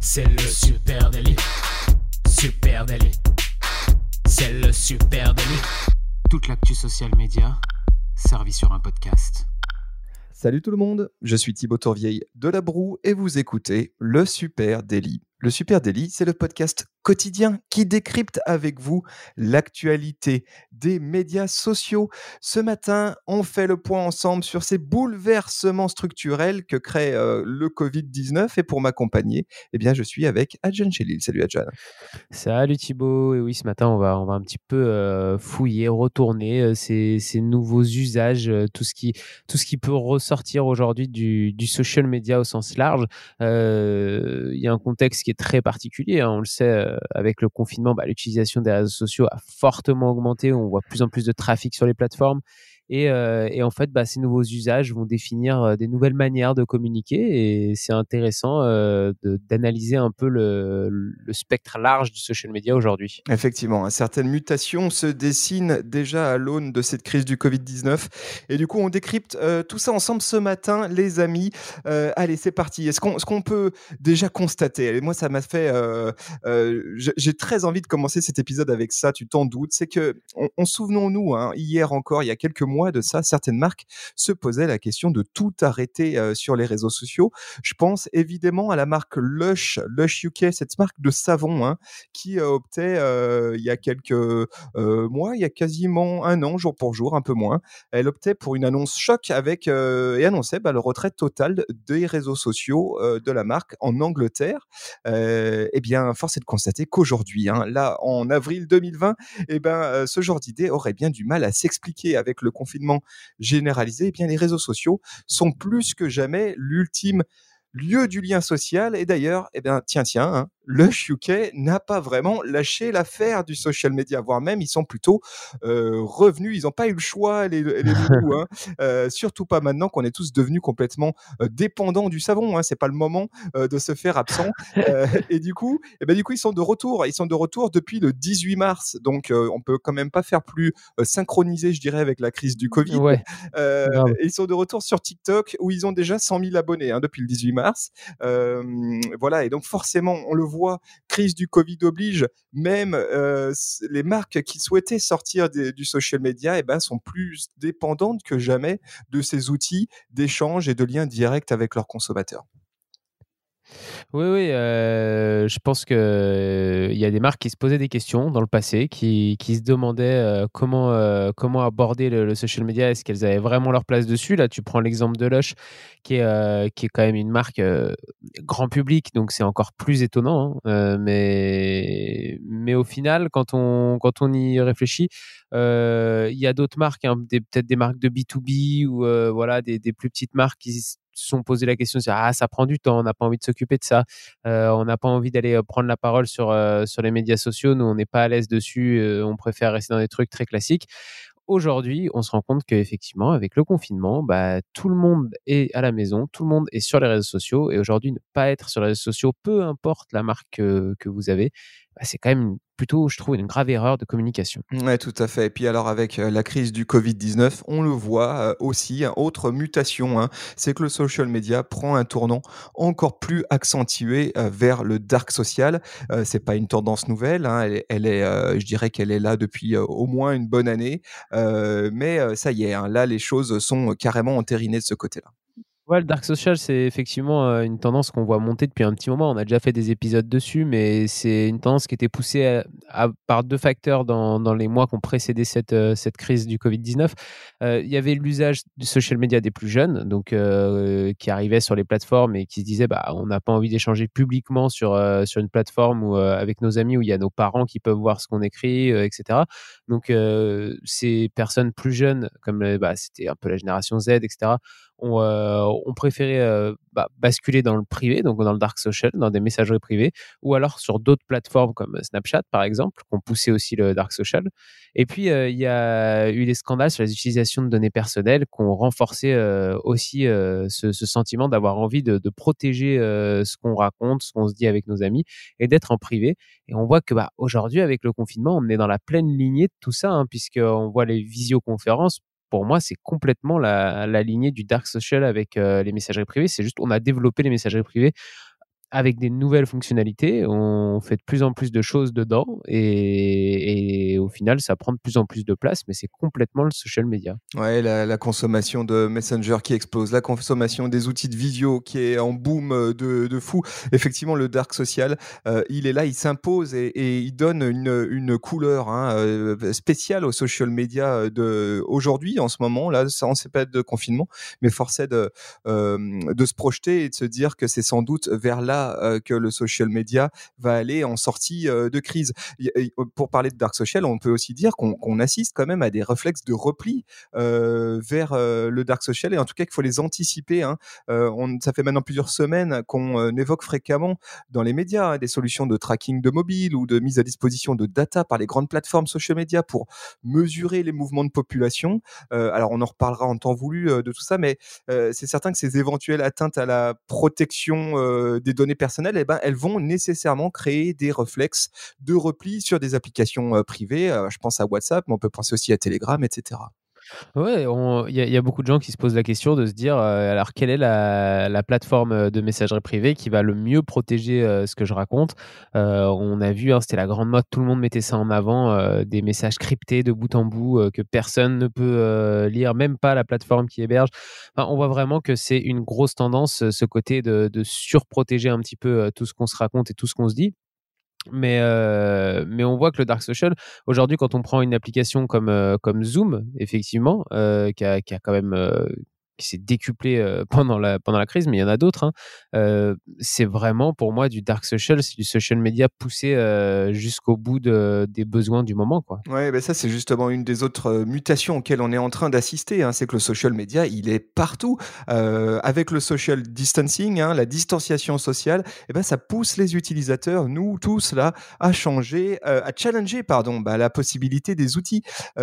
C'est le super délit. Super délit. C'est le super délit. Toute l'actu social média servie sur un podcast. Salut tout le monde, je suis Thibaut Tourvieille de La Broue et vous écoutez le Super Délit. Le Super Délit, c'est le podcast quotidien qui décrypte avec vous l'actualité des médias sociaux. Ce matin, on fait le point ensemble sur ces bouleversements structurels que crée euh, le Covid-19 et pour m'accompagner, eh bien, je suis avec Adjan Chelil. Salut Adjan. Salut Thibaut. Et oui, ce matin, on va, on va un petit peu euh, fouiller, retourner euh, ces, nouveaux usages, tout, ce qui, tout ce qui peut ressortir aujourd'hui du, social media au sens large. Il y a un contexte qui est très particulier, hein, on le sait avec le confinement, bah, l'utilisation des réseaux sociaux a fortement augmenté. On voit plus en plus de trafic sur les plateformes. Et, euh, et, en fait, bah, ces nouveaux usages vont définir euh, des nouvelles manières de communiquer. Et c'est intéressant euh, d'analyser un peu le, spectre large du social media aujourd'hui. Effectivement, hein, certaines mutations se dessinent déjà à l'aune de cette crise du Covid-19. Et du coup, on décrypte tout ça ensemble ce matin, les amis. Allez, c'est parti. Est-ce qu'on peut déjà constater? Et Moi, ça m'a fait. J'ai très envie de commencer cet épisode avec ça, tu t'en doutes. C'est que, on, on souvenons-nous, hein, hier encore, il y a quelques mois, mois de ça, certaines marques se posaient la question de tout arrêter euh, sur les réseaux sociaux. Je pense évidemment à la marque Lush, Lush UK, cette marque de savon hein, qui euh, optait euh, il y a quelques mois, il y a quasiment un an, jour pour jour, un peu moins, elle optait pour une annonce choc avec et annonçait bah, le retrait total des réseaux sociaux de la marque en Angleterre. eh bien, force est de constater qu'aujourd'hui, hein, là, en avril 2020, eh ben, ce genre d'idée aurait bien du mal à s'expliquer avec le confinement généralisé, eh bien les réseaux sociaux sont plus que jamais l'ultime lieu du lien social. Et d'ailleurs, eh bien, tiens, tiens, hein, le UK n'a pas vraiment lâché l'affaire du social media, voire même ils sont plutôt euh, revenus. Ils n'ont pas eu le choix, les, les hein. euh, surtout pas maintenant qu'on est tous devenus complètement dépendants du savon. Hein. C'est pas le moment euh, de se faire absent. Et du coup, eh ben, du coup, ils sont de retour. Ils sont de retour depuis le 18 mars. Donc, on peut quand même pas faire plus synchronisé, je dirais, avec la crise du Covid. Ouais. ils sont de retour sur TikTok où ils ont déjà 100 000 abonnés hein, depuis le 18 mars. voilà. Et donc, forcément, on le voit, crise du Covid oblige, même euh, les marques qui souhaitaient sortir du social media eh ben, sont plus dépendantes que jamais de ces outils d'échange et de lien direct avec leurs consommateurs. Oui, oui, euh, je pense qu'il euh, y a des marques qui se posaient des questions dans le passé, qui, qui se demandaient euh, comment, comment aborder le, social media, est-ce qu'elles avaient vraiment leur place dessus? Là, tu prends l'exemple de Lush, qui est, qui est quand même une marque grand public, donc c'est encore plus étonnant. Hein, mais, mais au final, quand on, quand on y réfléchit, il y a d'autres marques, hein, peut-être des marques de B2B ou voilà, des, des plus petites marques qui sont posé la question ah ça prend du temps on n'a pas envie de s'occuper de ça. Euh, on n'a pas envie d'aller prendre la parole sur sur les médias sociaux. Nous on n'est pas à l'aise dessus on préfère rester dans des trucs très classiques. Aujourd'hui, on se rend compte qu'effectivement, avec le confinement, bah, tout le monde est à la maison, tout le monde est sur les réseaux sociaux. Et aujourd'hui, ne pas être sur les réseaux sociaux, peu importe la marque que, vous avez, bah, c'est quand même plutôt, je trouve, une grave erreur de communication. Oui, tout à fait. Et puis alors, avec euh, la crise du Covid-19, on le voit euh, aussi, hein, autre mutation, hein, c'est que le social media prend un tournant encore plus accentué euh, vers le dark social. Euh, c'est pas une tendance nouvelle, hein, elle, est, je dirais qu'elle est là depuis au moins une bonne année, mais ça y est, là, les choses sont carrément entérinées de ce côté-là. Le dark social, c'est effectivement euh, une tendance qu'on voit monter depuis un petit moment. On a déjà fait des épisodes dessus, mais c'est une tendance qui était poussée par deux facteurs dans, les mois qui ont précédé cette, euh, crise du Covid-19. Euh, il y avait l'usage du social media des plus jeunes, donc qui arrivaient sur les plateformes et qui se disaient bah, on n'a pas envie d'échanger publiquement sur, sur une plateforme ou avec nos amis où il y a nos parents qui peuvent voir ce qu'on écrit, etc. Donc, ces personnes plus jeunes, comme bah, c'était un peu la génération Z, etc., ont, euh, ont préféré euh, bah, basculer dans le privé, donc dans le dark social, dans des messageries privées, ou alors sur d'autres plateformes comme Snapchat, par exemple, qui ont poussé aussi le dark social. Et puis, euh, il y a eu des scandales sur les utilisations de données personnelles qui ont renforcé euh, aussi euh, ce, sentiment d'avoir envie de, protéger euh, ce qu'on raconte, ce qu'on se dit avec nos amis, et d'être en privé. Et on voit que bah, aujourd'hui, avec le confinement, on est dans la pleine lignée de tout ça, hein, puisqu'on voit les visioconférences pour moi, c'est complètement la, lignée du dark social avec les messageries privées. C'est juste, on a développé les messageries privées avec des nouvelles fonctionnalités, on fait de plus en plus de choses dedans et, au final, ça prend de plus en plus de place, mais c'est complètement le social media. Ouais, la, consommation de Messenger qui explose, la consommation des outils de visio qui est en boom euh, de, fou. Effectivement, le dark social, euh, il est là, il s'impose et, il donne une, couleur hein, euh, spéciale au social media de aujourd'hui, en ce moment, là, on sait pas de confinement, mais de, de se projeter et de se dire que c'est sans doute vers là euh, que le social media va aller en sortie euh, de crise. pour parler de dark social, on peut aussi dire qu'on assiste quand même à des réflexes de repli euh, vers le dark social et en tout cas qu'il faut les anticiper. Hein. Ça fait maintenant plusieurs semaines qu'on évoque fréquemment dans les médias hein, des solutions de tracking de mobile ou de mise à disposition de data par les grandes plateformes social media pour mesurer les mouvements de population. alors on en reparlera en temps voulu de tout ça, mais c'est certain que ces éventuelles atteintes à la protection des données personnelles, eh ben, elles vont nécessairement créer des réflexes de repli sur des applications privées. je pense à WhatsApp, mais on peut penser aussi à Telegram, etc. Ouais, il y, a beaucoup de gens qui se posent la question de se dire alors quelle est la, plateforme de messagerie privée qui va le mieux protéger ce que je raconte? On a vu, hein, c'était la grande mode, tout le monde mettait ça en avant, des messages cryptés de bout en bout que personne ne peut lire, même pas la plateforme qui héberge. on voit vraiment que c'est une grosse tendance, ce côté de surprotéger un petit peu tout ce qu'on se raconte et tout ce qu'on se dit. Mais, euh, mais on voit que le Dark Social, aujourd'hui, quand on prend une application comme, euh, comme Zoom, effectivement, euh, qui, a, qui, a, quand même qui s'est décuplé pendant, la, pendant la crise, mais il y en a d'autres. Hein. C'est vraiment pour moi du dark social, c'est du social media poussé jusqu'au bout de, des besoins du moment. Quoi. Ouais, ben ça c'est justement une des autres mutations auxquelles on est en train d'assister. Hein. c'est que le social media, il est partout. avec le social distancing, hein, la distanciation sociale, eh ben, ça pousse les utilisateurs, nous tous là, à changer, à challenger pardon, bah, la possibilité des outils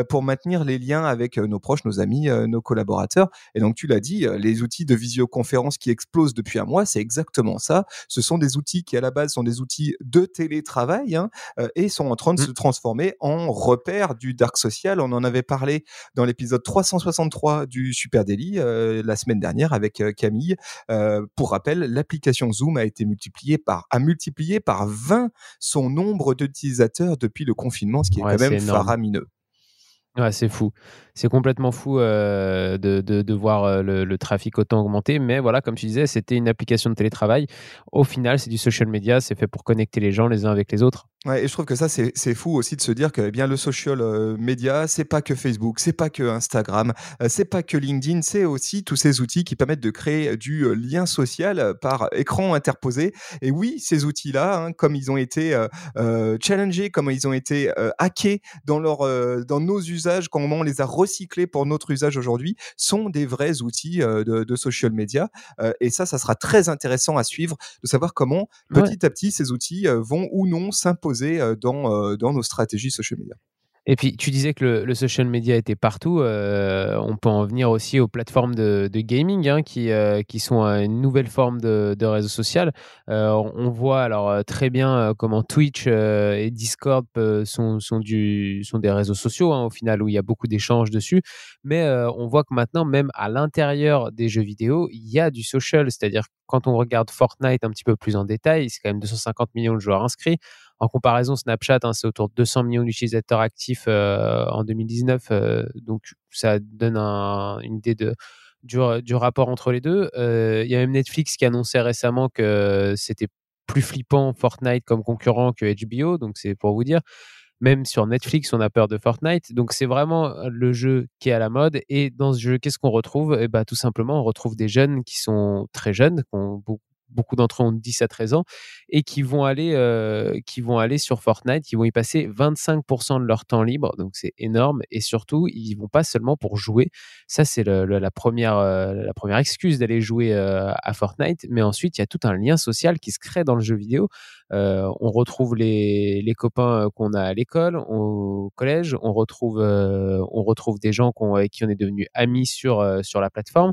pour maintenir les liens avec nos proches, nos amis, nos collaborateurs. Et donc tu l'as dit, euh, les outils de visioconférence qui explosent depuis un mois, c'est exactement ça. Ce sont des outils qui, à la base, sont des outils de télétravail hein, euh, et sont en train de mmh. se transformer en repères du dark social. On en avait parlé dans l'épisode 363 du Super Daily euh, la semaine dernière avec Camille. pour rappel, l'application Zoom a été multipliée par, a multiplié par 20 son nombre d'utilisateurs depuis le confinement, ce qui est quand même faramineux. Ouais, c'est fou. C'est complètement fou euh, de, voir euh, le, trafic autant augmenter. Mais voilà, comme tu disais, c'était une application de télétravail. Au final, c'est du social media. C'est fait pour connecter les gens les uns avec les autres. Ouais, et je trouve que ça, c'est fou aussi de se dire que eh bien le social euh, media, c'est pas que Facebook, c'est pas que Instagram, c'est pas que LinkedIn, c'est aussi tous ces outils qui permettent de créer du lien social par écran interposé. Et oui, ces outils-là, hein, comme ils ont été challengés, comme ils ont été hackés dans, leur, dans nos usages, comment on les a recyclés pour notre usage aujourd'hui, sont des vrais outils euh, de, social media. Euh, et ça, ça sera très intéressant à suivre, de savoir comment petit à petit ces outils euh, vont ou non s'imposer dans, dans nos stratégies social media. Et puis, tu disais que le, social media était partout. Euh, on peut en venir aussi aux plateformes de, gaming hein, qui, euh, qui sont une nouvelle forme de, réseau social. Euh, on voit alors très bien comment Twitch et Discord sont, sont des réseaux sociaux hein, au final où il y a beaucoup d'échanges dessus. Mais on voit que maintenant, même à l'intérieur des jeux vidéo, il y a du social. C'est-à-dire quand on regarde Fortnite un petit peu plus en détail, c'est quand même 250 millions de joueurs inscrits. En comparaison, Snapchat, hein, c'est autour de 200 millions d'utilisateurs actifs euh, en 2019. Euh, donc, ça donne une idée du, rapport entre les deux. Euh, il y a même Netflix qui annonçait récemment que c'était plus flippant Fortnite comme concurrent que HBO. Donc, c'est pour vous dire. Même sur Netflix, on a peur de Fortnite. Donc, c'est vraiment le jeu qui est à la mode. Et dans ce jeu, qu'est-ce qu'on retrouve? Eh ben, Tout simplement, on retrouve des jeunes qui sont très jeunes, qui ont beaucoup d'entre eux ont 10 à 13 ans, et qui vont aller, euh, qui vont aller sur Fortnite, qui vont y passer 25% de leur temps libre, donc c'est énorme, et surtout, ils vont pas seulement pour jouer, ça c'est la, première, euh, la première excuse d'aller jouer euh, à Fortnite, mais ensuite, il y a tout un lien social qui se crée dans le jeu vidéo, on retrouve les, les copains qu'on a à l'école, au collège, on retrouve, on retrouve des gens avec qui on est devenu amis sur, sur la plateforme,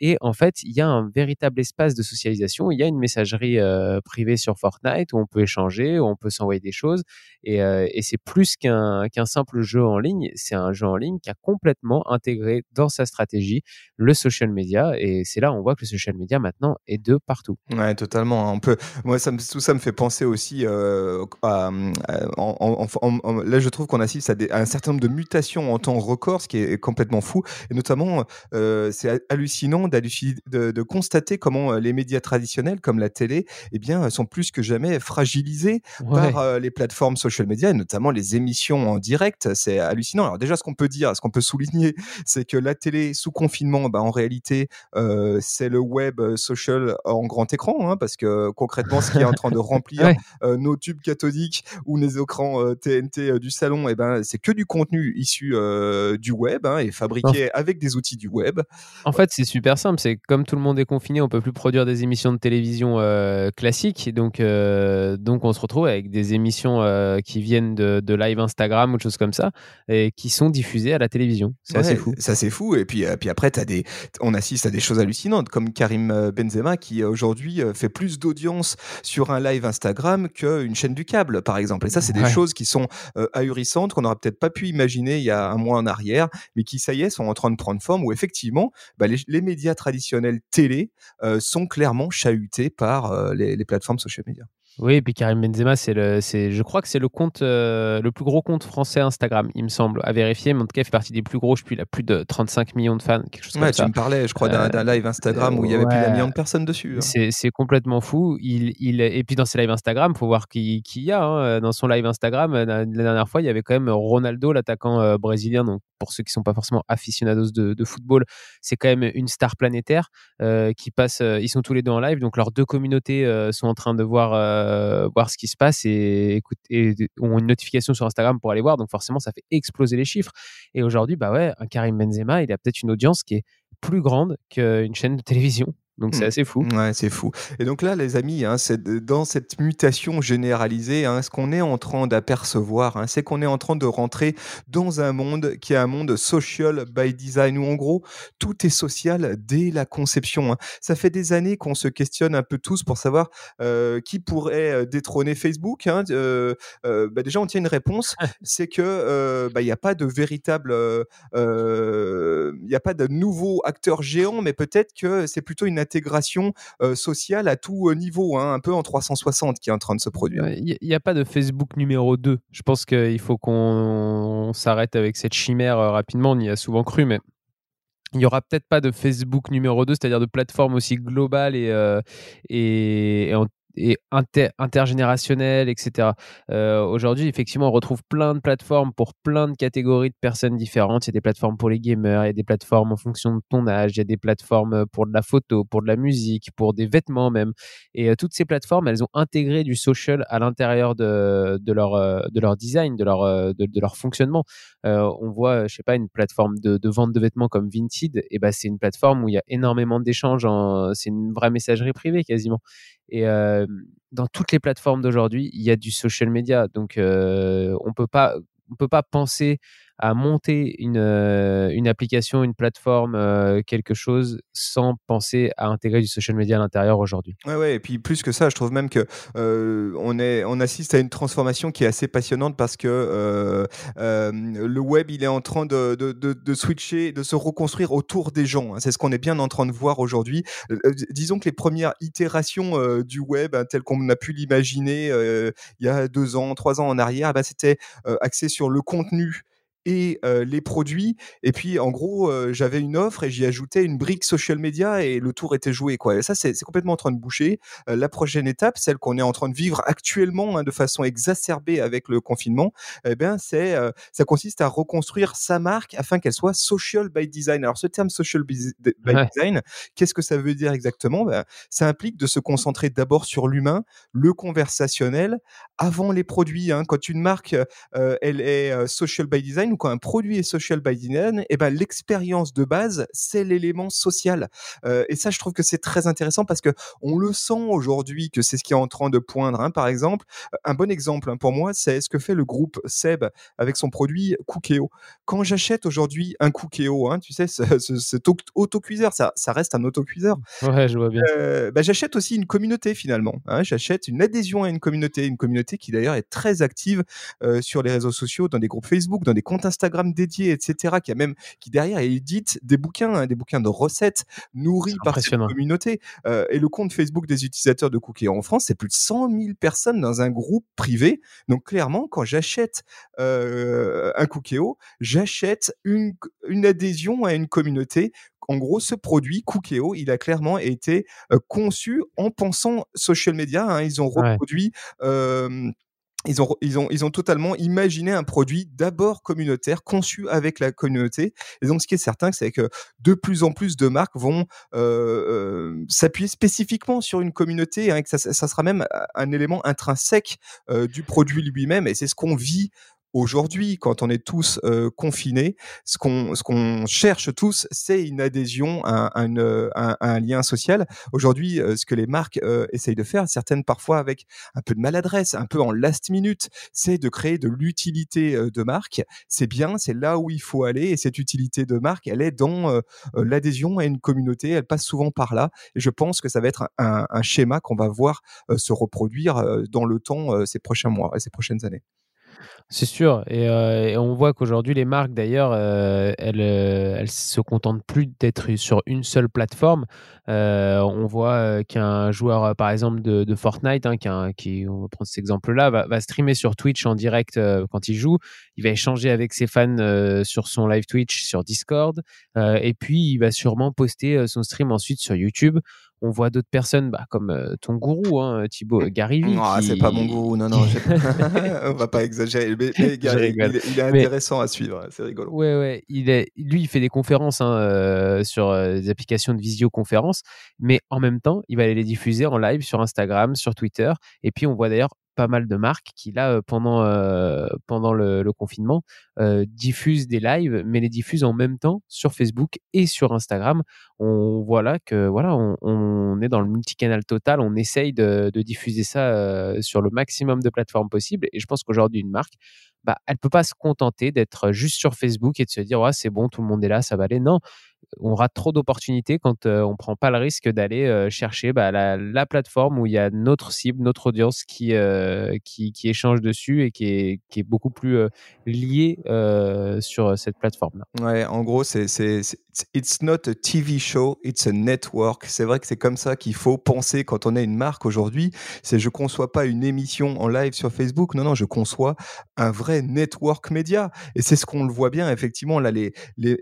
et en fait, il y a un véritable espace de socialisation, il y a une messagerie privée sur Fortnite où on peut échanger, où on peut s'envoyer des choses. Et, et c'est plus qu'un simple jeu en ligne. C'est un jeu en ligne qui a complètement intégré dans sa stratégie le social media. Et c'est là on voit que le social media maintenant est de partout. Ouais, totalement. On peut. Moi, ça tout ça me fait penser aussi à, là, je trouve qu'on assiste à, un certain nombre de mutations en temps record, ce qui est complètement fou. Et notamment, c'est hallucinant de, constater comment les médias traditionnels, comme la télé, eh bien, sont plus que jamais fragilisés par les plateformes social media, et notamment les émissions en direct. C'est hallucinant. Alors déjà, ce qu'on peut dire, ce qu'on peut souligner, c'est que la télé sous confinement, bah, en réalité, c'est le web social en grand écran, hein, parce que concrètement, ce qui est en train de remplir nos tubes cathodiques ou les écrans TNT du salon, eh ben, c'est que du contenu issu du web hein, et fabriqué avec des outils du web. En fait, c'est super simple. C'est comme tout le monde est confiné, on peut plus produire des émissions de télévision euh, classiques. Donc, euh, donc, on se retrouve avec des émissions euh, qui viennent de, live Instagram ou de choses comme ça et qui sont diffusées à la télévision. C'est assez fou. Ça, c'est fou. Et puis, puis après, as des, on assiste à des choses hallucinantes comme Karim Benzema qui aujourd'hui fait plus d'audience sur un live Instagram qu'une chaîne du câble, par exemple. Et ça, c'est des choses qui sont ahurissantes qu'on n'aurait peut-être pas pu imaginer il y a un mois en arrière, mais qui, ça y est, sont en train de prendre forme où effectivement, bah, les, médias traditionnels télé euh, sont clairement chahutés par euh, les, les plateformes social media. Oui, et puis Karim Benzema, c'est le, c'est, je crois que c'est le compte, euh, le plus gros compte français Instagram, il me semble, à vérifier, mais en tout cas, il fait partie des plus gros. Je plus, il a plus de 35 millions de fans, quelque chose comme ça. Tu me parlais, je crois, d'un, euh, live Instagram où il y avait plus d'un million de personnes dessus. Hein. C'est, c'est complètement fou. Il, il, et puis dans ses lives Instagram, faut voir qui, qui y a. Hein. Dans son live Instagram, la, dernière fois, il y avait quand même Ronaldo, l'attaquant euh, brésilien. Donc pour ceux qui sont pas forcément aficionados de, de football, c'est quand même une star planétaire qui passe. ils sont tous les deux en live, donc leurs deux communautés sont en train de voir voir ce qui se passe et, écoute, et ont une notification sur Instagram pour aller voir. Donc forcément, ça fait exploser les chiffres. Et aujourd'hui, bah ouais, un Karim Benzema, il a peut-être une audience qui est plus grande qu'une chaîne de télévision. Donc c'est mmh. assez fou. Ouais, c'est fou. Et donc là, les amis, hein, c'est dans cette mutation généralisée, hein, ce qu'on est en train d'apercevoir, hein, c'est qu'on est en train de rentrer dans un monde qui est un monde social by design, où en gros, tout est social dès la conception. Hein. Ça fait des années qu'on se questionne un peu tous pour savoir euh, qui pourrait euh, détrôner Facebook. Hein. Euh, euh, bah déjà, on tient une réponse, c'est que bah, il n'y a pas de véritable, il n'y a pas de nouveau acteur géant, mais peut-être que c'est plutôt une intégration sociale à tout niveau, hein, un peu en 360 qui est en train de se produire. Il n'y a pas de Facebook numéro 2. Je pense qu'il faut qu'on s'arrête avec cette chimère rapidement. On y a souvent cru, mais il n'y aura peut-être pas de Facebook numéro 2, c'est-à-dire de plateforme aussi globale et, et, et, en et intergénérationnel, etc. Euh, aujourd'hui, effectivement, on retrouve plein de plateformes pour plein de catégories de personnes différentes. Il y a des plateformes pour les gamers, il y a des plateformes en fonction de ton âge, il y a des plateformes pour de la photo, pour de la musique, pour des vêtements même. Et euh, toutes ces plateformes, elles ont intégré du social à l'intérieur de, de, leur, euh, de leur design, de leur, de, leur fonctionnement. on voit, je sais pas, une plateforme de, vente de vêtements comme Vinted, et ben c'est une plateforme où il y a énormément d'échanges. C'est une vraie messagerie privée quasiment. Dans toutes les plateformes d'aujourd'hui, il y a du social media. Donc, on peut pas, on peut pas penser à monter une, euh, une application, une plateforme, euh, quelque chose sans penser à intégrer du social media à l'intérieur aujourd'hui? Ouais, ouais, et puis plus que ça, je trouve même que euh, on, est, on assiste à une transformation qui est assez passionnante parce que le web, il est en train de, switcher, de se reconstruire autour des gens. Hein. C'est ce qu'on est bien en train de voir aujourd'hui. disons que les premières itérations du web, hein, telles qu'on a pu l'imaginer il y a deux ans, trois ans en arrière, bah, c'était axé sur le contenu et les produits. Et puis, en gros, j'avais une offre et j'y ajoutais une brique social media et le tour était joué. Quoi. Et ça, c'est complètement en train de boucher. la prochaine étape, celle qu'on est en train de vivre actuellement hein, de façon exacerbée avec le confinement, eh bien, c'est, ça consiste à reconstruire sa marque afin qu'elle soit social by design. Alors, ce terme social by, design, qu'est-ce que ça veut dire exactement? Ben, Ça implique de se concentrer d'abord sur l'humain, le conversationnel, avant les produits. Hein. Quand une marque, elle est social by design, quand un produit est social by design, eh ben, l'expérience de base, c'est l'élément social. Euh, et ça, je trouve que c'est très intéressant parce que on le sent aujourd'hui que c'est ce qui est en train de poindre. Hein. Par exemple, un bon exemple hein, pour moi, c'est ce que fait le groupe Seb avec son produit Cookéo. Quand j'achète aujourd'hui un Cookéo, hein, tu sais, cet autocuiseur, ça, ça reste un autocuiseur. Ouais, je vois bien. Euh, bah, j'achète aussi une communauté finalement. Hein. J'achète une adhésion à une communauté, une communauté qui d'ailleurs est très active euh, sur les réseaux sociaux, dans des groupes Facebook, dans des comptes Instagram dédiés, etc. Qui a même, qui derrière édite des bouquins, hein, des bouquins de recettes nourris par cette communauté. Euh, et le compte Facebook des utilisateurs de Cookéo en France, c'est plus de 100 000 personnes dans un groupe privé. Donc clairement, quand j'achète un Cookéo, j'achète une, une adhésion à une communauté en gros, ce produit, Cookéo, il a clairement été conçu en pensant social media. Hein. ils ont reproduit ils ont, ils, ont, ils ont totalement imaginé un produit d'abord communautaire, conçu avec la communauté. Et donc, ce qui est certain, c'est que de plus en plus de marques vont euh, euh, s'appuyer spécifiquement sur une communauté, hein, que ça, ça, sera même un élément intrinsèque euh, du produit lui-même. Et c'est ce qu'on vit Aujourd'hui, quand on est tous euh, confinés, ce qu'on ce cherche tous, c'est une adhésion à, un, lien social. Aujourd'hui, ce que les marques essayent de faire, certaines parfois avec un peu de maladresse, un peu en last minute, c'est de créer de l'utilité de marque. C'est bien, c'est là où il faut aller, et cette utilité de marque, elle est dans l'adhésion à une communauté. Elle passe souvent par là, et je pense que ça va être un, un schéma qu'on va voir se reproduire dans le temps ces prochains mois et ces prochaines années. C'est sûr. Et, on voit qu'aujourd'hui, les marques, d'ailleurs, elles, se contentent plus d'être sur une seule plateforme. on voit qu'un joueur, par exemple, de, Fortnite, hein, qui, on va prendre cet exemple-là, va, streamer sur Twitch en direct quand il joue. Il va échanger avec ses fans sur son live Twitch, sur Discord. et puis, il va sûrement poster son stream ensuite sur YouTube on voit d'autres personnes bah, comme euh, ton gourou, hein, Thibaut euh, Gary Non, ah, c'est pas mon gourou, non, non, on va pas exagérer. Mais, il, est intéressant à suivre, c'est rigolo. Ouais, ouais, il est, lui, il fait des conférences hein, euh, sur des applications de visioconférence, mais en même temps, il va les diffuser en live sur Instagram, sur Twitter. Et puis, on voit d'ailleurs pas mal de marques qui, là, pendant, pendant le, confinement, diffusent des lives, mais les diffusent en même temps sur Facebook et sur Instagram. On voit là que voilà, on, est dans le multicanal total. On essaye de, diffuser ça sur le maximum de plateformes possibles. Et je pense qu'aujourd'hui, une marque, bah, elle peut pas se contenter d'être juste sur Facebook et de se dire ouais, c'est bon, tout le monde est là, ça va aller. Non, on rate trop d'opportunités quand on on prend pas le risque d'aller chercher bah, la, plateforme où il y a notre cible, notre audience qui, qui, échange dessus et qui est, qui est beaucoup plus liée sur cette plateforme-là. Ouais, en gros, c'est it's not a TV show, it's a network. C'est vrai que c'est comme ça qu'il faut penser quand on est une marque aujourd'hui. C'est je conçois pas une émission en live sur Facebook. Non, non, je conçois un vrai network média. Et c'est ce qu'on le voit bien effectivement là. Les, les,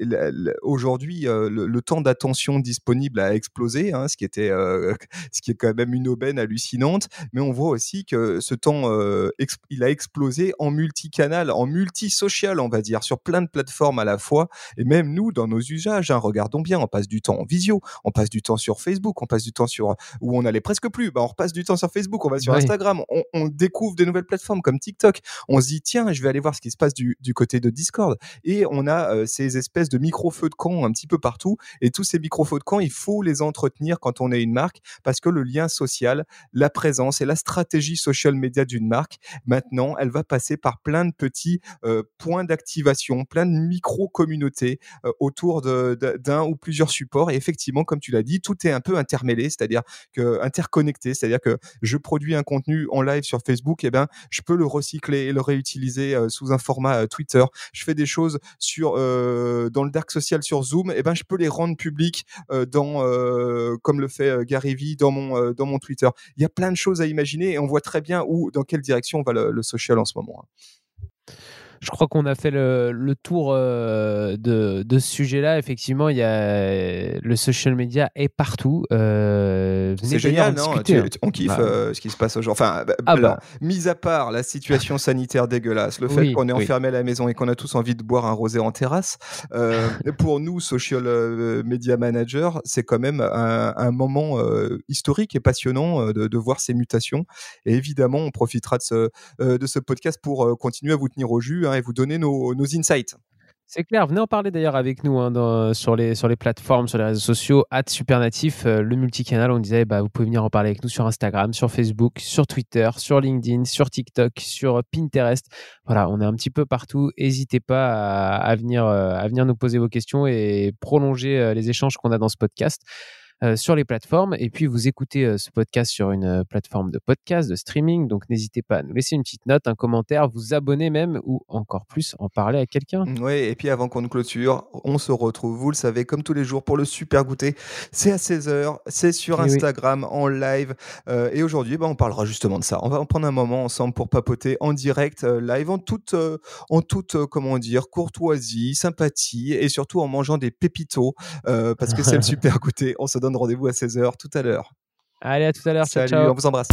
aujourd'hui, euh, le, temps d'attention disponible a explosé, hein, ce qui était, euh, ce qui est quand même une aubaine hallucinante. Mais on voit aussi que ce temps, euh, il a explosé en multicanal, en multisocial, on va dire, sur plein de plateformes à la fois. Et même nous, dans nos usages Hein, regardons bien, on passe du temps en visio, on passe du temps sur Facebook, on passe du temps sur où on allait presque plus, bah on repasse du temps sur Facebook, on va sur Instagram, on, découvre de nouvelles plateformes comme TikTok, on se dit tiens, je vais aller voir ce qui se passe du, côté de Discord et on a euh, ces espèces de micro-feux de camp un petit peu partout et tous ces micro-feux de camp, il faut les entretenir quand on est une marque parce que le lien social, la présence et la stratégie social media d'une marque, maintenant, elle va passer par plein de petits euh, points d'activation, plein de micro-communautés euh, autour d'un ou plusieurs supports. Et effectivement, comme tu l'as dit, tout est un peu intermêlé, c'est-à-dire que interconnecté, c'est-à-dire que je produis un contenu en live sur Facebook, eh ben je peux le recycler et le réutiliser euh, sous un format euh, Twitter. Je fais des choses dans le dark social sur Zoom, eh ben je peux les rendre publics dans comme le fait Gary Vee dans mon Twitter. Il y a plein de choses à imaginer et on voit très bien où dans quelle direction va le, le social en ce moment. Hein. Je crois qu'on a fait le, tour euh, de, ce sujet-là. Effectivement, il y a le social media est partout. Euh, c'est génial, non hein. On kiffe bah euh, ce qui se passe aujourd'hui. Enfin, bah, ah bah. mis à part la situation sanitaire dégueulasse, le fait qu'on est enfermé à la maison et qu'on a tous envie de boire un rosé en terrasse, pour nous, social media manager, c'est quand même un, moment historique et passionnant de, voir ces mutations. Et évidemment, on profitera de ce, de ce podcast pour continuer à vous tenir au jus Hein, et vous donner nos, insights. C'est clair, venez en parler d'ailleurs avec nous hein, sur, les, sur les plateformes, sur les réseaux sociaux, at Supernatif, euh, le multicanal. On disait, bah, vous pouvez venir en parler avec nous sur Instagram, sur Facebook, sur Twitter, sur LinkedIn, sur TikTok, sur Pinterest. Voilà, on est un petit peu partout. N'hésitez pas à, venir, euh, à venir nous poser vos questions et prolonger euh, les échanges qu'on a dans ce podcast. Euh, sur les plateformes. Et puis, vous écoutez euh, ce podcast sur une euh, plateforme de podcast, de streaming. Donc, n'hésitez pas à nous laisser une petite note, un commentaire, vous abonner même ou encore plus, en parler à quelqu'un. Oui, et puis avant qu'on ne clôture, on se retrouve, vous le savez, comme tous les jours pour le super goûter. C'est à 16h, c'est sur eh Instagram en live. et aujourd'hui, bah, on parlera justement de ça. On va en prendre un moment ensemble pour papoter en direct, live, en toute, en toute comment dire, courtoisie, sympathie et surtout en mangeant des pépitos parce que c'est le super goûter. On se donne rendez-vous à 16h tout à l'heure. Allez, à tout à l'heure. Salut, ciao, on vous embrasse.